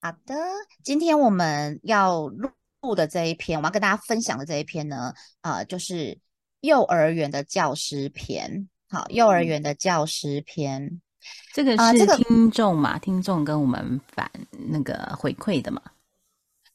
好的，今天我们要录的这一篇，我要跟大家分享的这一篇呢，呃，就是幼儿园的教师篇。好，幼儿园的教师篇，这个是听众嘛？听众跟我们反那个回馈的嘛？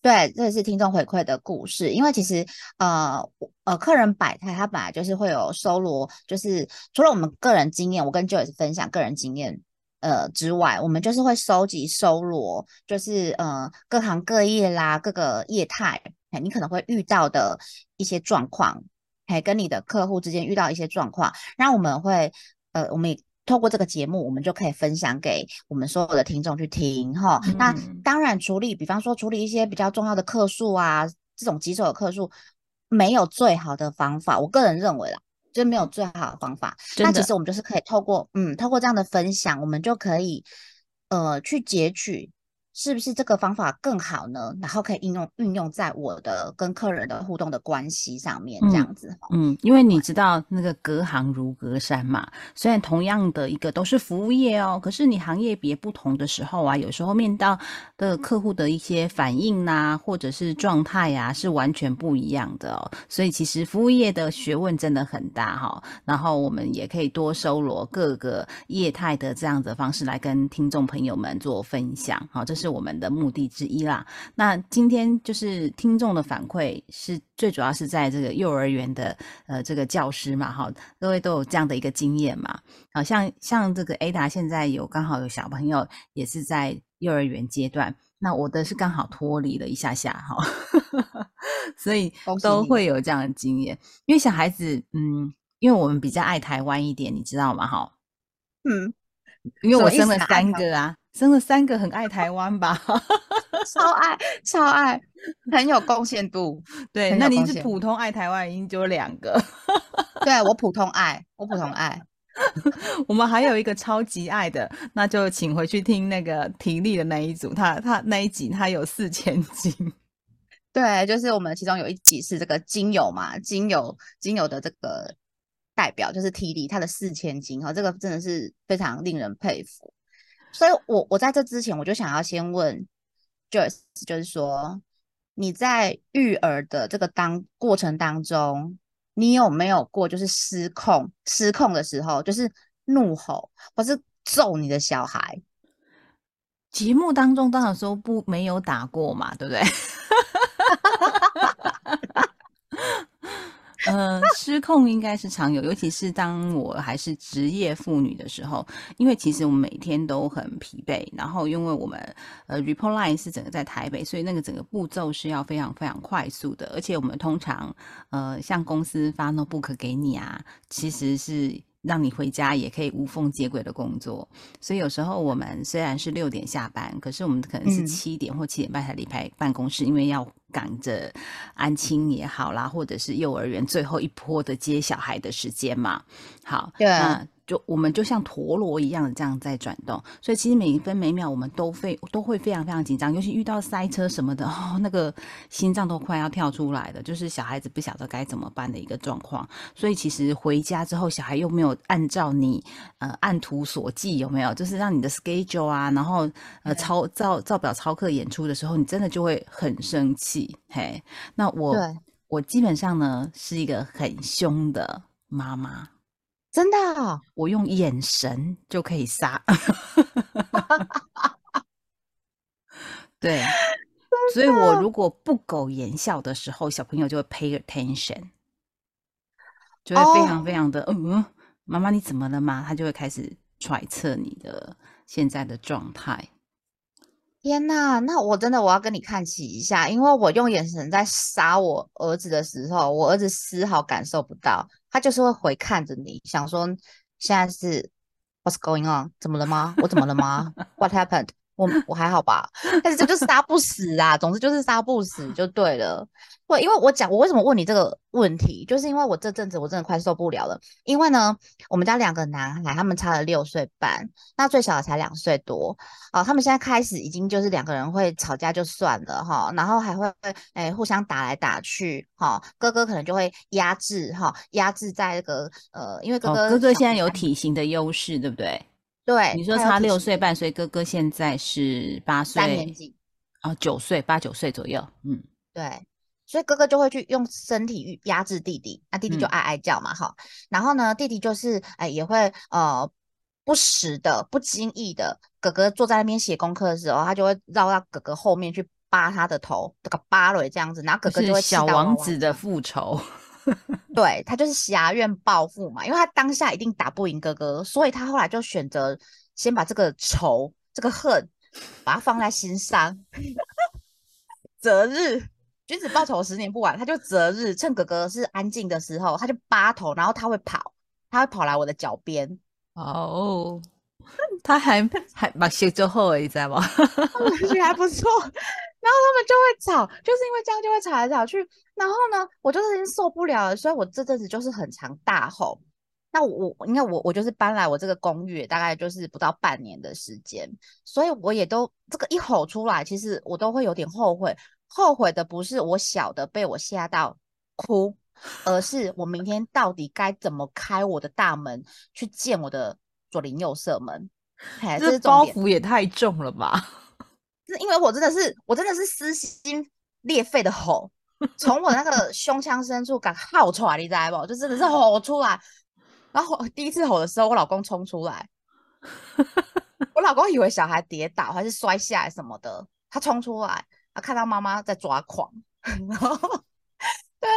对，这是听众回馈的故事。因为其实，呃，呃，客人百态，他本来就是会有收罗，就是除了我们个人经验，我跟 Joyce 分享个人经验。呃，之外，我们就是会收集、收罗，就是呃各行各业啦，各个业态，哎，你可能会遇到的一些状况，哎，跟你的客户之间遇到一些状况，那我们会，呃，我们也透过这个节目，我们就可以分享给我们所有的听众去听，哈。那当然，处理，比方说处理一些比较重要的客数啊，这种棘手的客数，没有最好的方法，我个人认为啦。就没有最好的方法，那其实我们就是可以透过嗯，透过这样的分享，我们就可以呃去截取。是不是这个方法更好呢？然后可以应用运用在我的跟客人的互动的关系上面，这样子。嗯，因为你知道那个隔行如隔山嘛，虽然同样的一个都是服务业哦，可是你行业别不同的时候啊，有时候面到的客户的一些反应呐，或者是状态呀，是完全不一样的哦。所以其实服务业的学问真的很大哈。然后我们也可以多收罗各个业态的这样的方式来跟听众朋友们做分享。好，这是。是我们的目的之一啦。那今天就是听众的反馈，是最主要是在这个幼儿园的呃这个教师嘛，哈，各位都有这样的一个经验嘛。好像像这个 Ada 现在有刚好有小朋友也是在幼儿园阶段，那我的是刚好脱离了一下下哈，所以都会有这样的经验。因为小孩子，嗯，因为我们比较爱台湾一点，你知道吗？哈，嗯，因为我生了三个啊。生了三个，很爱台湾吧？超爱，超爱，很有贡献度。对，那你是普通爱台湾，已经就有两个。对我普通爱，我普通爱。我们还有一个超级爱的，那就请回去听那个体力的那一组，他他那一集他有四千斤。对，就是我们其中有一集是这个精油嘛，精油精油的这个代表就是体力，他的四千斤哈，这个真的是非常令人佩服。所以，我我在这之前，我就想要先问，Joyce，就是说，你在育儿的这个当过程当中，你有没有过就是失控、失控的时候，就是怒吼或是揍你的小孩？节目当中当然说不没有打过嘛，对不对？呃，失控应该是常有，尤其是当我还是职业妇女的时候，因为其实我们每天都很疲惫，然后因为我们呃 report line 是整个在台北，所以那个整个步骤是要非常非常快速的，而且我们通常呃像公司发 notebook 给你啊，其实是。让你回家也可以无缝接轨的工作，所以有时候我们虽然是六点下班，可是我们可能是七点或七点半才离开办公室，因为要赶着安亲也好啦，或者是幼儿园最后一波的接小孩的时间嘛。好，对。就我们就像陀螺一样的这样在转动，所以其实每一分每秒我们都非都会非常非常紧张，尤其遇到塞车什么的，哦，那个心脏都快要跳出来了，就是小孩子不晓得该怎么办的一个状况。所以其实回家之后，小孩又没有按照你呃按图索骥，有没有？就是让你的 schedule 啊，然后呃超照照表操课演出的时候，你真的就会很生气。嘿，那我我基本上呢是一个很凶的妈妈。真的，我用眼神就可以杀。对，所以我如果不苟言笑的时候，小朋友就会 pay attention，就会非常非常的嗯，妈妈你怎么了吗？他就会开始揣测你的现在的状态。天呐，那我真的我要跟你看齐一下，因为我用眼神在杀我儿子的时候，我儿子丝毫感受不到，他就是会回看着你，想说现在是 What's going on？怎么了吗？我怎么了吗？What happened？我我还好吧，但是这就是杀不死啊，总之就是杀不死就对了。对，因为我讲我为什么问你这个问题，就是因为我这阵子我真的快受不了了。因为呢，我们家两个男孩，他们差了六岁半，那最小的才两岁多啊。他们现在开始已经就是两个人会吵架就算了哈，然后还会哎互相打来打去哈。哥哥可能就会压制哈，压制在这个呃，因为哥哥哥哥现在有体型的优势，对不对？对，你说差六岁半，所以哥哥现在是八岁，三年级。啊，九岁八九岁左右，嗯，对，所以哥哥就会去用身体压制弟弟，那弟弟就哀哀叫嘛，哈，然后呢，弟弟就是哎也会呃不时的、不经意的，哥哥坐在那边写功课的时候，他就会绕到哥哥后面去扒他的头，这个扒了这样子，然后哥哥就会小王子的复仇。对他就是侠怨报复嘛，因为他当下一定打不赢哥哥，所以他后来就选择先把这个仇、这个恨，把它放在心上。择日，君子报仇，十年不晚。他就择日，趁哥哥是安静的时候，他就扒头，然后他会跑，他会跑来我的脚边。哦，他还还把写之后，你知道吗？还不错。然后他们就会吵，就是因为这样就会吵来吵去。然后呢，我就是已经受不了了，所以我这阵子就是很常大吼。那我，因为我我就是搬来我这个公寓，大概就是不到半年的时间，所以我也都这个一吼出来，其实我都会有点后悔。后悔的不是我小的被我吓到哭，而是我明天到底该怎么开我的大门去见我的左邻右舍们。这包袱也太重了吧！是因为我真的是，我真的是撕心裂肺的吼，从我那个 胸腔深处敢吼出来，你知道不？就真的是吼出来。然后第一次吼的时候，我老公冲出来，我老公以为小孩跌倒还是摔下来什么的，他冲出来，他看到妈妈在抓狂，然后。对，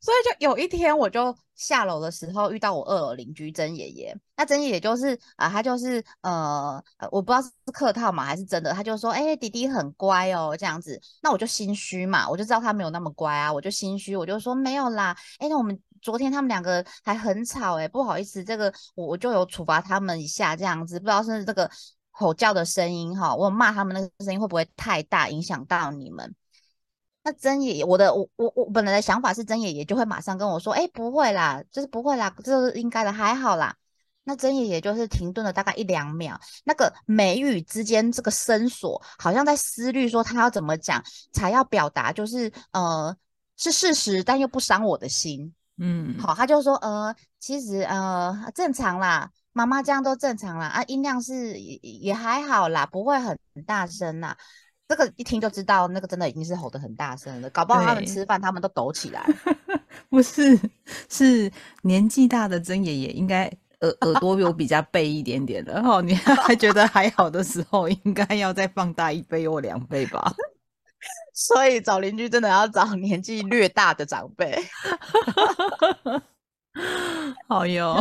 所以就有一天，我就下楼的时候遇到我二楼邻居曾爷爷。那曾爷爷就是啊，他就是呃，我不知道是客套嘛还是真的，他就说：“哎，弟弟很乖哦，这样子。”那我就心虚嘛，我就知道他没有那么乖啊，我就心虚，我就说没有啦。哎，那我们昨天他们两个还很吵，哎，不好意思，这个我我就有处罚他们一下，这样子，不知道是这个吼叫的声音哈，我骂他们那个声音会不会太大，影响到你们？那曾爷爷，我的我我我本来的想法是曾爷爷就会马上跟我说，哎，不会啦，就是不会啦，这是应该的，还好啦。那曾爷爷就是停顿了大概一两秒，那个眉宇之间这个深锁，好像在思虑说他要怎么讲才要表达，就是呃是事实，但又不伤我的心。嗯，好，他就说，呃，其实呃正常啦，妈妈这样都正常啦，啊，音量是也也还好啦，不会很大声啦。这个一听就知道，那个真的已经是吼得很大声了，搞不好他们吃饭他们都抖起来。不是，是年纪大的曾爷爷应该耳耳朵有比较背一点点的 哦。你还觉得还好的时候，应该要再放大一倍或两倍吧？所以找邻居真的要找年纪略大的长辈。好哟。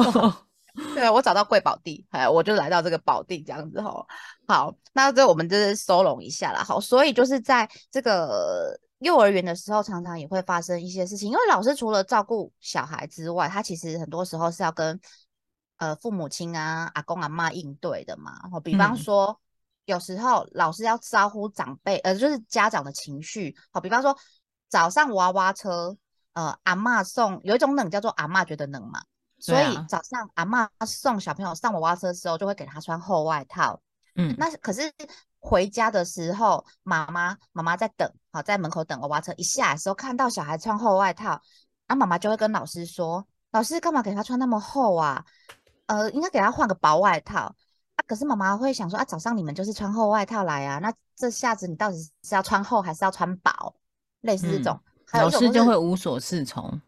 对，我找到贵宝地，哎，我就来到这个宝地这样子吼。好，那这我们就是收拢一下啦。好，所以就是在这个幼儿园的时候，常常也会发生一些事情，因为老师除了照顾小孩之外，他其实很多时候是要跟呃父母亲啊、阿公阿妈应对的嘛。好，比方说有时候老师要招呼长辈，呃，就是家长的情绪。好，比方说早上娃娃车，呃，阿妈送，有一种冷叫做阿妈觉得冷嘛。所以早上阿妈送小朋友上娃娃车的时候，就会给他穿厚外套。嗯，那可是回家的时候，妈妈妈妈在等，好在门口等娃娃车一下的时候，看到小孩穿厚外套，那妈妈就会跟老师说：“老师干嘛给他穿那么厚啊？呃，应该给他换个薄外套。”啊，可是妈妈会想说：“啊，早上你们就是穿厚外套来啊，那这下子你到底是要穿厚还是要穿薄？”类似这种，老师就会无所适从。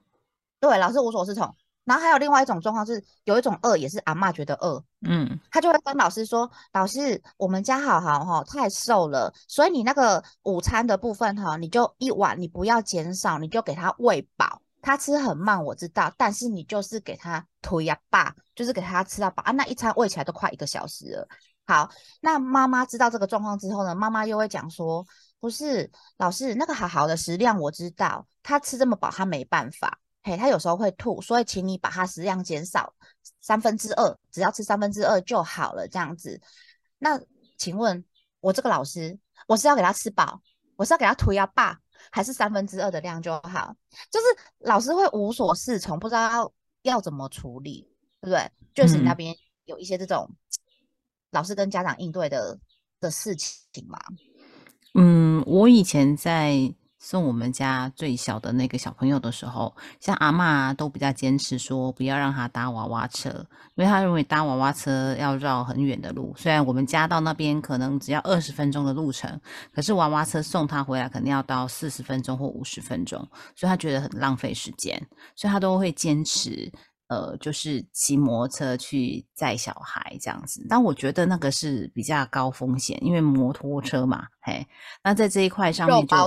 对，老师无所适从。然后还有另外一种状况是，有一种饿也是阿妈觉得饿，嗯，他就会跟老师说：“老师，我们家好好哈太瘦了，所以你那个午餐的部分哈，你就一碗，你不要减少，你就给他喂饱。他吃很慢，我知道，但是你就是给他推呀爸，就是给他吃到饱啊。那一餐喂起来都快一个小时了。好，那妈妈知道这个状况之后呢，妈妈又会讲说：不是老师，那个好好的食量我知道，他吃这么饱，他没办法。”嘿，他有时候会吐，所以请你把他食量减少三分之二，只要吃三分之二就好了。这样子，那请问我这个老师，我是要给他吃饱，我是要给他涂药霸，还是三分之二的量就好？就是老师会无所适从，不知道要要怎么处理，对不对？就是你那边有一些这种老师跟家长应对的的事情嘛？嗯，我以前在。送我们家最小的那个小朋友的时候，像阿妈都比较坚持说不要让他搭娃娃车，因为他认为搭娃娃车要绕很远的路。虽然我们家到那边可能只要二十分钟的路程，可是娃娃车送他回来肯定要到四十分钟或五十分钟，所以他觉得很浪费时间，所以他都会坚持呃，就是骑摩托车去载小孩这样子。但我觉得那个是比较高风险，因为摩托车嘛，嘿，那在这一块上面就。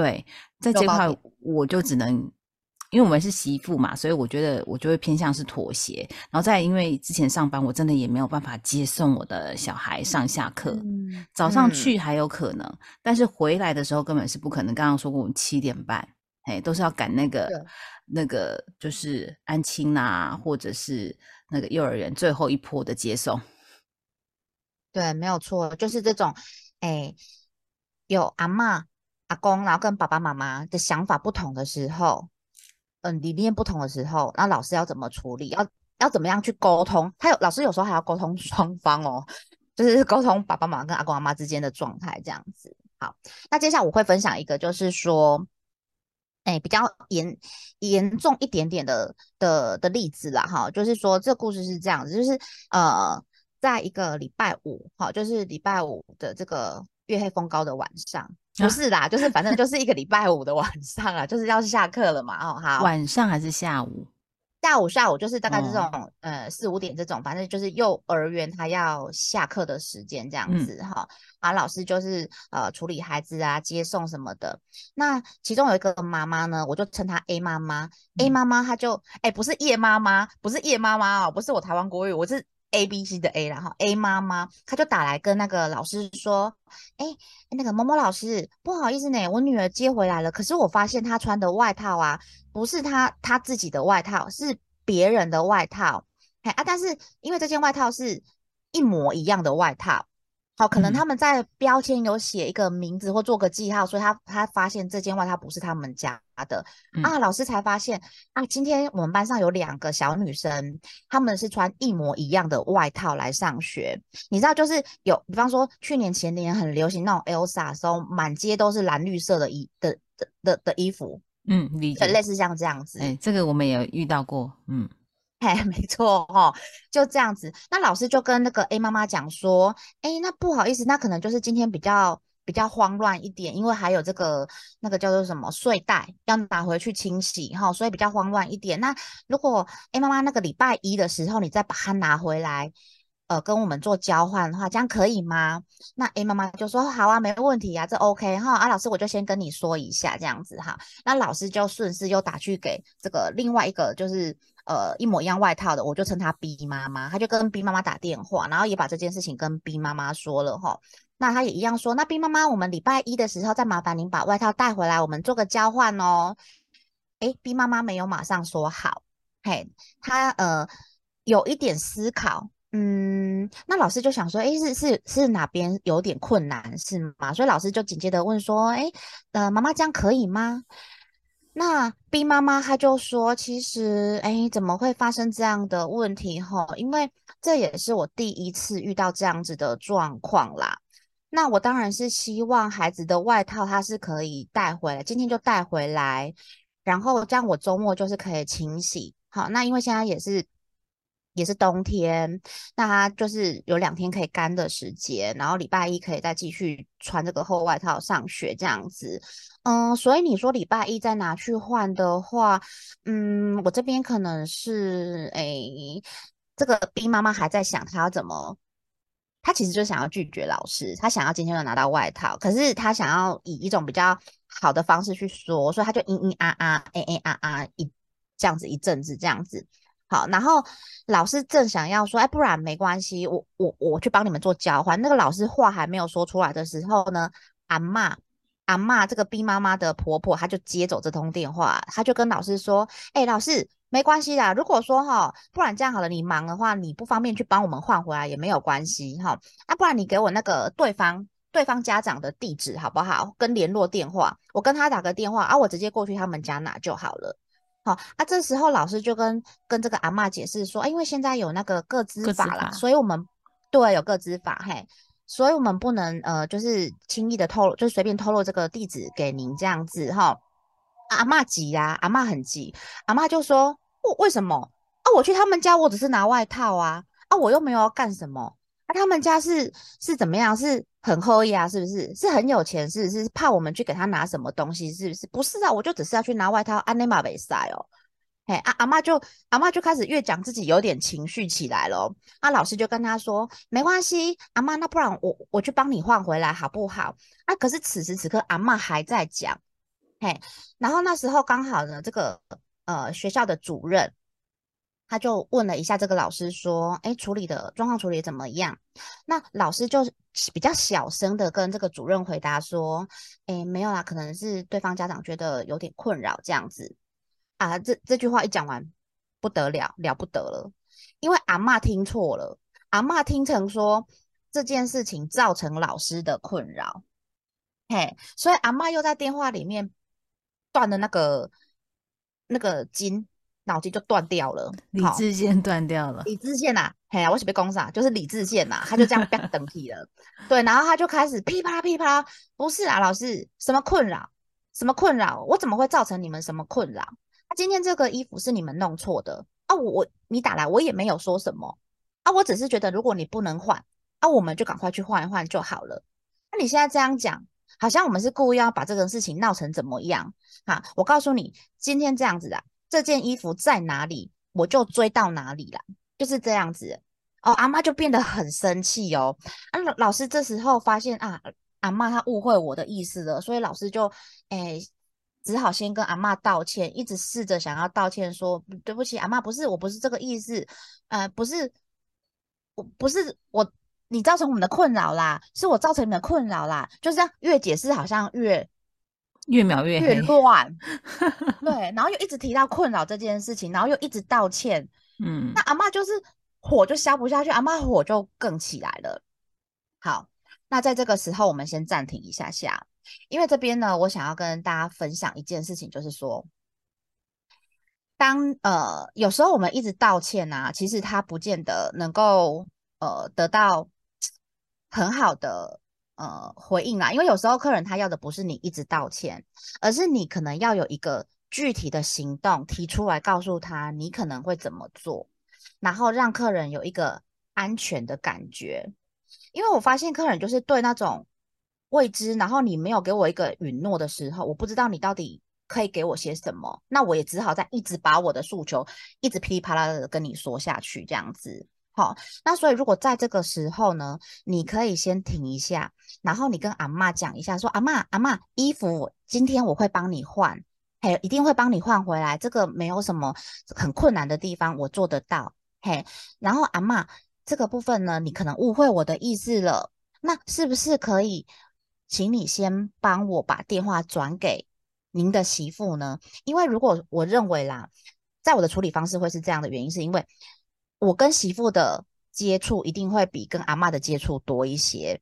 对，在这块我就只能，因为我们是媳妇嘛，所以我觉得我就会偏向是妥协。然后再因为之前上班，我真的也没有办法接送我的小孩上下课。早上去还有可能，但是回来的时候根本是不可能。刚刚说过，我们七点半，哎，都是要赶那个那个就是安亲啊，或者是那个幼儿园最后一波的接送。对，没有错，就是这种，哎，有阿妈。阿公，然后跟爸爸妈妈的想法不同的时候，嗯，理念不同的时候，那老师要怎么处理？要要怎么样去沟通？他有老师有时候还要沟通双方哦，就是沟通爸爸妈妈跟阿公阿妈之间的状态这样子。好，那接下来我会分享一个，就是说，哎，比较严严重一点点的的的例子啦，哈，就是说这故事是这样子，就是呃，在一个礼拜五，哈，就是礼拜五的这个月黑风高的晚上。不 是啦，就是反正就是一个礼拜五的晚上啊，就是要下课了嘛。哦，好，晚上还是下午？下午，下午就是大概这种呃四五点这种，反正就是幼儿园他要下课的时间这样子哈。啊，老师就是呃处理孩子啊，接送什么的。那其中有一个妈妈呢，我就称她 A 妈妈。A 妈妈她就哎不是叶妈妈，不是叶妈妈哦，不是我台湾国语，我是。A B C 的 A，然后 A 妈妈，她就打来跟那个老师说：“哎，那个某某老师，不好意思呢，我女儿接回来了，可是我发现她穿的外套啊，不是她她自己的外套，是别人的外套。哎啊，但是因为这件外套是一模一样的外套。”好，可能他们在标签有写一个名字或做个记号，所以他他发现这件外套不是他们家的啊。老师才发现啊，今天我们班上有两个小女生，她们是穿一模一样的外套来上学。你知道，就是有，比方说去年前年很流行那种 Elsa 时候，满街都是蓝绿色的衣的的的的衣服，嗯，理解，类似像这样子。哎，这个我们也遇到过，嗯。哎，没错哦，就这样子。那老师就跟那个 A 妈妈讲说，哎，那不好意思，那可能就是今天比较比较慌乱一点，因为还有这个那个叫做什么睡袋要拿回去清洗哈，所以比较慌乱一点。那如果 A 妈妈那个礼拜一的时候，你再把它拿回来，呃，跟我们做交换的话，这样可以吗？那 A 妈妈就说好啊，没问题啊，这 OK 哈。啊，老师我就先跟你说一下这样子哈。那老师就顺势又打去给这个另外一个就是。呃，一模一样外套的，我就称她 B 妈妈，她就跟 B 妈妈打电话，然后也把这件事情跟 B 妈妈说了哈。那她也一样说，那 B 妈妈，我们礼拜一的时候再麻烦您把外套带回来，我们做个交换哦。哎，B 妈妈没有马上说好，嘿，她呃有一点思考，嗯，那老师就想说，哎，是是是哪边有点困难是吗？所以老师就紧接着问说，哎，呃，妈妈这样可以吗？那 B 妈妈她就说：“其实，哎，怎么会发生这样的问题？哈，因为这也是我第一次遇到这样子的状况啦。那我当然是希望孩子的外套他是可以带回来，今天就带回来，然后这样我周末就是可以清洗。好，那因为现在也是。”也是冬天，那他就是有两天可以干的时间，然后礼拜一可以再继续穿这个厚外套上学这样子。嗯，所以你说礼拜一再拿去换的话，嗯，我这边可能是诶，这个 B 妈妈还在想她要怎么，她其实就想要拒绝老师，她想要今天就拿到外套，可是她想要以一种比较好的方式去说，所以她就嘤嘤啊啊，哎哎啊啊一这样子一阵子这样子。好，然后老师正想要说，哎，不然没关系，我我我去帮你们做交换。那个老师话还没有说出来的时候呢，阿妈阿嬷这个 B 妈妈的婆婆，她就接走这通电话，她就跟老师说：“哎，老师，没关系啦，如果说哈，不然这样好了，你忙的话，你不方便去帮我们换回来也没有关系哈。啊，不然你给我那个对方对方家长的地址好不好？跟联络电话，我跟他打个电话啊，我直接过去他们家拿就好了。好，啊，这时候老师就跟跟这个阿嬷解释说：，因为现在有那个各资法啦，所以我们对有各资法，嘿。”所以，我们不能呃，就是轻易的透露，就随便透露这个地址给您这样子哈。阿妈急呀，阿妈很急，阿妈就说：为为什么啊？我去他们家，我只是拿外套啊，啊，我又没有要干什么。他们家是是怎么样？是很厚呀，是不是？是很有钱，是不是怕我们去给他拿什么东西，是不是？不是啊，我就只是要去拿外套，安内玛贝塞哦。哎，阿阿妈就阿妈就开始越讲自己有点情绪起来了。啊，老师就跟他说：“没关系，阿妈，那不然我我去帮你换回来好不好？”啊，可是此时此刻阿妈还在讲，嘿，然后那时候刚好呢，这个呃学校的主任他就问了一下这个老师说：“哎，处理的状况处理怎么样？”那老师就比较小声的跟这个主任回答说：“哎，没有啦，可能是对方家长觉得有点困扰这样子。”啊，这这句话一讲完，不得了了不得了，因为阿妈听错了，阿妈听成说这件事情造成老师的困扰，嘿，所以阿妈又在电话里面断了那个那个筋，脑筋就断掉了，理智线断掉了，理智线呐，嘿呀，我是被攻上？就是理智线呐，他就这样变等屁了，对，然后他就开始噼啪噼啪，不是啊，老师什么困扰？什么困扰？我怎么会造成你们什么困扰？今天这个衣服是你们弄错的啊！我我你打来我也没有说什么啊！我只是觉得如果你不能换啊，我们就赶快去换一换就好了。那你现在这样讲，好像我们是故意要把这个事情闹成怎么样？哈！我告诉你，今天这样子啊，这件衣服在哪里，我就追到哪里啦，就是这样子哦。阿妈就变得很生气哦。啊，老师这时候发现啊，阿妈她误会我的意思了，所以老师就诶。只好先跟阿妈道歉，一直试着想要道歉，说对不起，阿妈不是，我不是这个意思，呃，不是，我不是我，你造成我们的困扰啦，是我造成你们的困扰啦，就这样，越解释好像越越描越越乱，对，然后又一直提到困扰这件事情，然后又一直道歉，嗯，那阿妈就是火就消不下去，阿妈火就更起来了。好，那在这个时候，我们先暂停一下下。因为这边呢，我想要跟大家分享一件事情，就是说，当呃有时候我们一直道歉啊，其实他不见得能够呃得到很好的呃回应啦。因为有时候客人他要的不是你一直道歉，而是你可能要有一个具体的行动提出来，告诉他你可能会怎么做，然后让客人有一个安全的感觉。因为我发现客人就是对那种。未知，然后你没有给我一个允诺的时候，我不知道你到底可以给我些什么，那我也只好在一直把我的诉求一直噼里啪啦的跟你说下去，这样子。好，那所以如果在这个时候呢，你可以先停一下，然后你跟阿妈讲一下，说阿妈阿妈，衣服今天我会帮你换，嘿，一定会帮你换回来，这个没有什么很困难的地方，我做得到，嘿。然后阿妈这个部分呢，你可能误会我的意思了，那是不是可以？请你先帮我把电话转给您的媳妇呢，因为如果我认为啦，在我的处理方式会是这样的原因，是因为我跟媳妇的接触一定会比跟阿妈的接触多一些。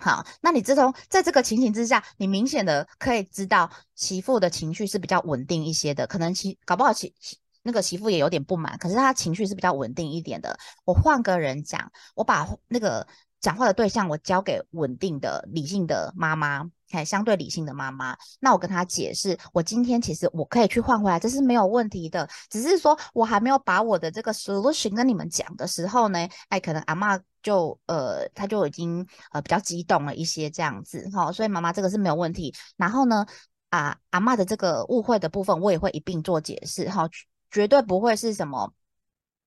好，那你自从在这个情形之下，你明显的可以知道媳妇的情绪是比较稳定一些的，可能其搞不好其那个媳妇也有点不满，可是她情绪是比较稳定一点的。我换个人讲，我把那个。讲话的对象，我交给稳定的、理性的妈妈，还相对理性的妈妈。那我跟她解释，我今天其实我可以去换回来，这是没有问题的。只是说我还没有把我的这个 solution 跟你们讲的时候呢，哎，可能阿妈就呃，她就已经呃比较激动了一些这样子哈。所以妈妈这个是没有问题。然后呢，啊，阿妈的这个误会的部分，我也会一并做解释哈，绝对不会是什么。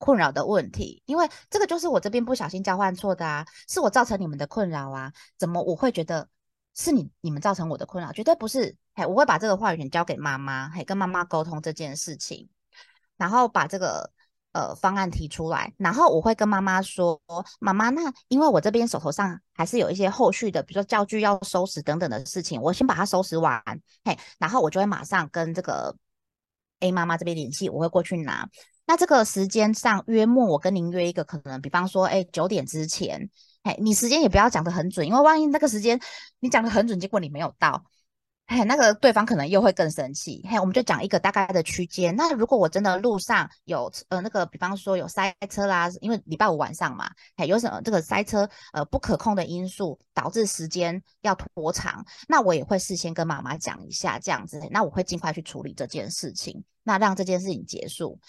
困扰的问题，因为这个就是我这边不小心交换错的啊，是我造成你们的困扰啊，怎么我会觉得是你你们造成我的困扰？绝对不是，嘿，我会把这个话语权交给妈妈，嘿，跟妈妈沟通这件事情，然后把这个呃方案提出来，然后我会跟妈妈说，妈妈，那因为我这边手头上还是有一些后续的，比如说教具要收拾等等的事情，我先把它收拾完，嘿，然后我就会马上跟这个 A 妈妈这边联系，我会过去拿。那这个时间上约莫我跟您约一个，可能比方说，哎，九点之前，嘿，你时间也不要讲的很准，因为万一那个时间你讲的很准，结果你没有到。嘿，那个对方可能又会更生气。嘿，我们就讲一个大概的区间。那如果我真的路上有呃那个，比方说有塞车啦，因为礼拜五晚上嘛，嘿，有什么这个塞车呃不可控的因素导致时间要拖长，那我也会事先跟妈妈讲一下这样子。那我会尽快去处理这件事情，那让这件事情结束。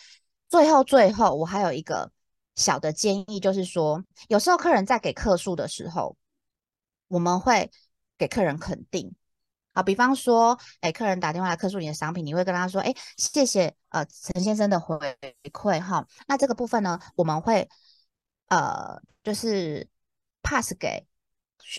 最后最后，我还有一个小的建议，就是说，有时候客人在给客数的时候，我们会给客人肯定。好，比方说，哎，客人打电话来客诉你的商品，你会跟他说，哎，谢谢，呃，陈先生的回馈哈。那这个部分呢，我们会，呃，就是 pass 给，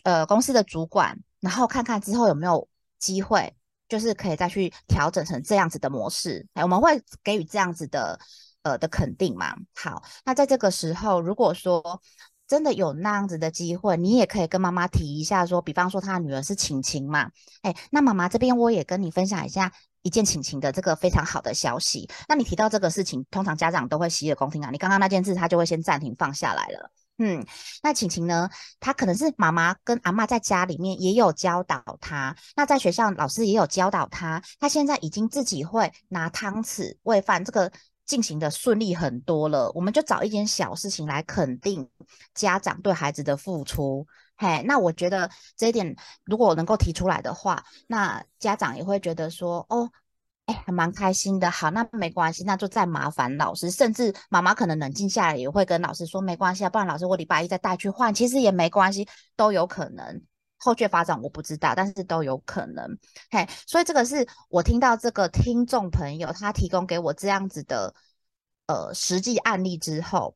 呃，公司的主管，然后看看之后有没有机会，就是可以再去调整成这样子的模式。哎，我们会给予这样子的，呃，的肯定嘛。好，那在这个时候，如果说。真的有那样子的机会，你也可以跟妈妈提一下，说，比方说他女儿是晴晴嘛，哎，那妈妈这边我也跟你分享一下一件晴晴的这个非常好的消息。那你提到这个事情，通常家长都会洗耳恭听啊。你刚刚那件事，他就会先暂停放下来了。嗯，那晴晴呢，她可能是妈妈跟阿妈在家里面也有教导她，那在学校老师也有教导她，她现在已经自己会拿汤匙喂饭这个。进行的顺利很多了，我们就找一件小事情来肯定家长对孩子的付出。嘿，那我觉得这一点如果能够提出来的话，那家长也会觉得说，哦，哎，还蛮开心的。好，那没关系，那就再麻烦老师，甚至妈妈可能冷静下来也会跟老师说，没关系啊，不然老师我礼拜一再带去换，其实也没关系，都有可能。后续发展我不知道，但是都有可能。嘿，所以这个是我听到这个听众朋友他提供给我这样子的呃实际案例之后，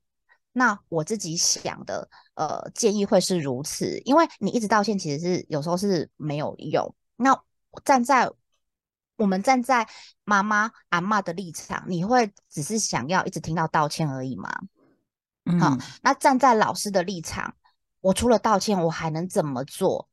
那我自己想的呃建议会是如此，因为你一直道歉其实是有时候是没有用。那站在我们站在妈妈阿妈的立场，你会只是想要一直听到道歉而已吗？好，那站在老师的立场。我除了道歉，我还能怎么做，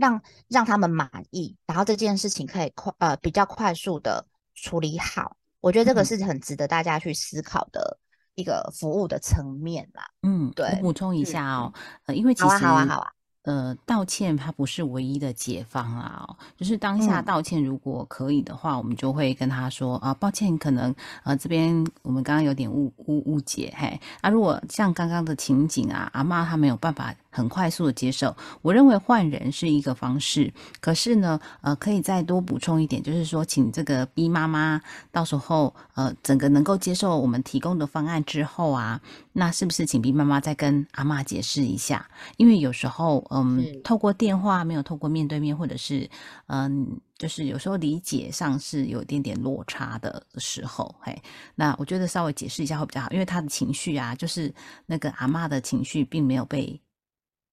让让他们满意，然后这件事情可以快呃比较快速的处理好？我觉得这个是很值得大家去思考的一个服务的层面啦。嗯，对，我补充一下哦，呃，因为其实好啊，好啊。呃，道歉它不是唯一的解方啊，就是当下道歉如果可以的话，我们就会跟他说啊，抱歉，可能呃这边我们刚刚有点误误误解，嘿，啊，如果像刚刚的情景啊，阿妈她没有办法很快速的接受，我认为换人是一个方式，可是呢，呃，可以再多补充一点，就是说，请这个 B 妈妈到时候呃整个能够接受我们提供的方案之后啊，那是不是请 B 妈妈再跟阿妈解释一下？因为有时候。嗯，透过电话没有透过面对面，或者是嗯，就是有时候理解上是有一点点落差的时候，嘿，那我觉得稍微解释一下会比较好，因为他的情绪啊，就是那个阿妈的情绪并没有被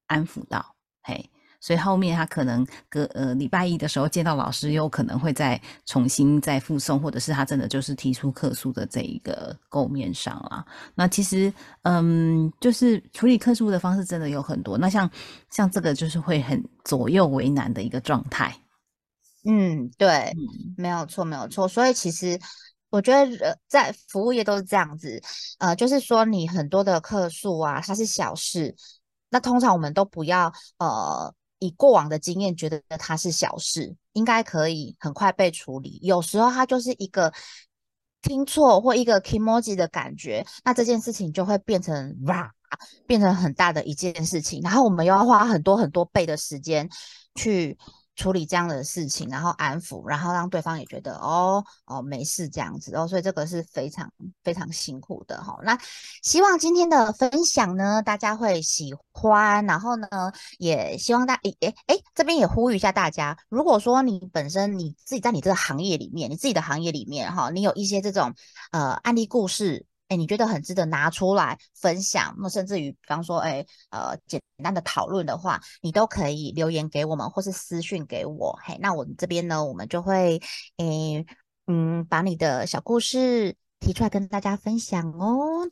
安抚到，嘿。所以后面他可能隔呃礼拜一的时候见到老师，又可能会再重新再附送，或者是他真的就是提出客诉的这一个构面上啦。那其实嗯，就是处理客诉的方式真的有很多。那像像这个就是会很左右为难的一个状态。嗯，对，没有错，没有错。所以其实我觉得在服务业都是这样子，呃，就是说你很多的客诉啊，它是小事，那通常我们都不要呃。以过往的经验，觉得它是小事，应该可以很快被处理。有时候它就是一个听错或一个 emoji 的感觉，那这件事情就会变成哇，变成很大的一件事情，然后我们又要花很多很多倍的时间去。处理这样的事情，然后安抚，然后让对方也觉得哦哦没事这样子哦，所以这个是非常非常辛苦的哈。那希望今天的分享呢，大家会喜欢，然后呢，也希望大诶诶诶这边也呼吁一下大家，如果说你本身你自己在你这个行业里面，你自己的行业里面哈，你有一些这种呃案例故事。哎，你觉得很值得拿出来分享？那甚至于，比方说，哎，呃，简单的讨论的话，你都可以留言给我们，或是私讯给我。嘿，那我们这边呢，我们就会，哎，嗯，把你的小故事提出来跟大家分享哦。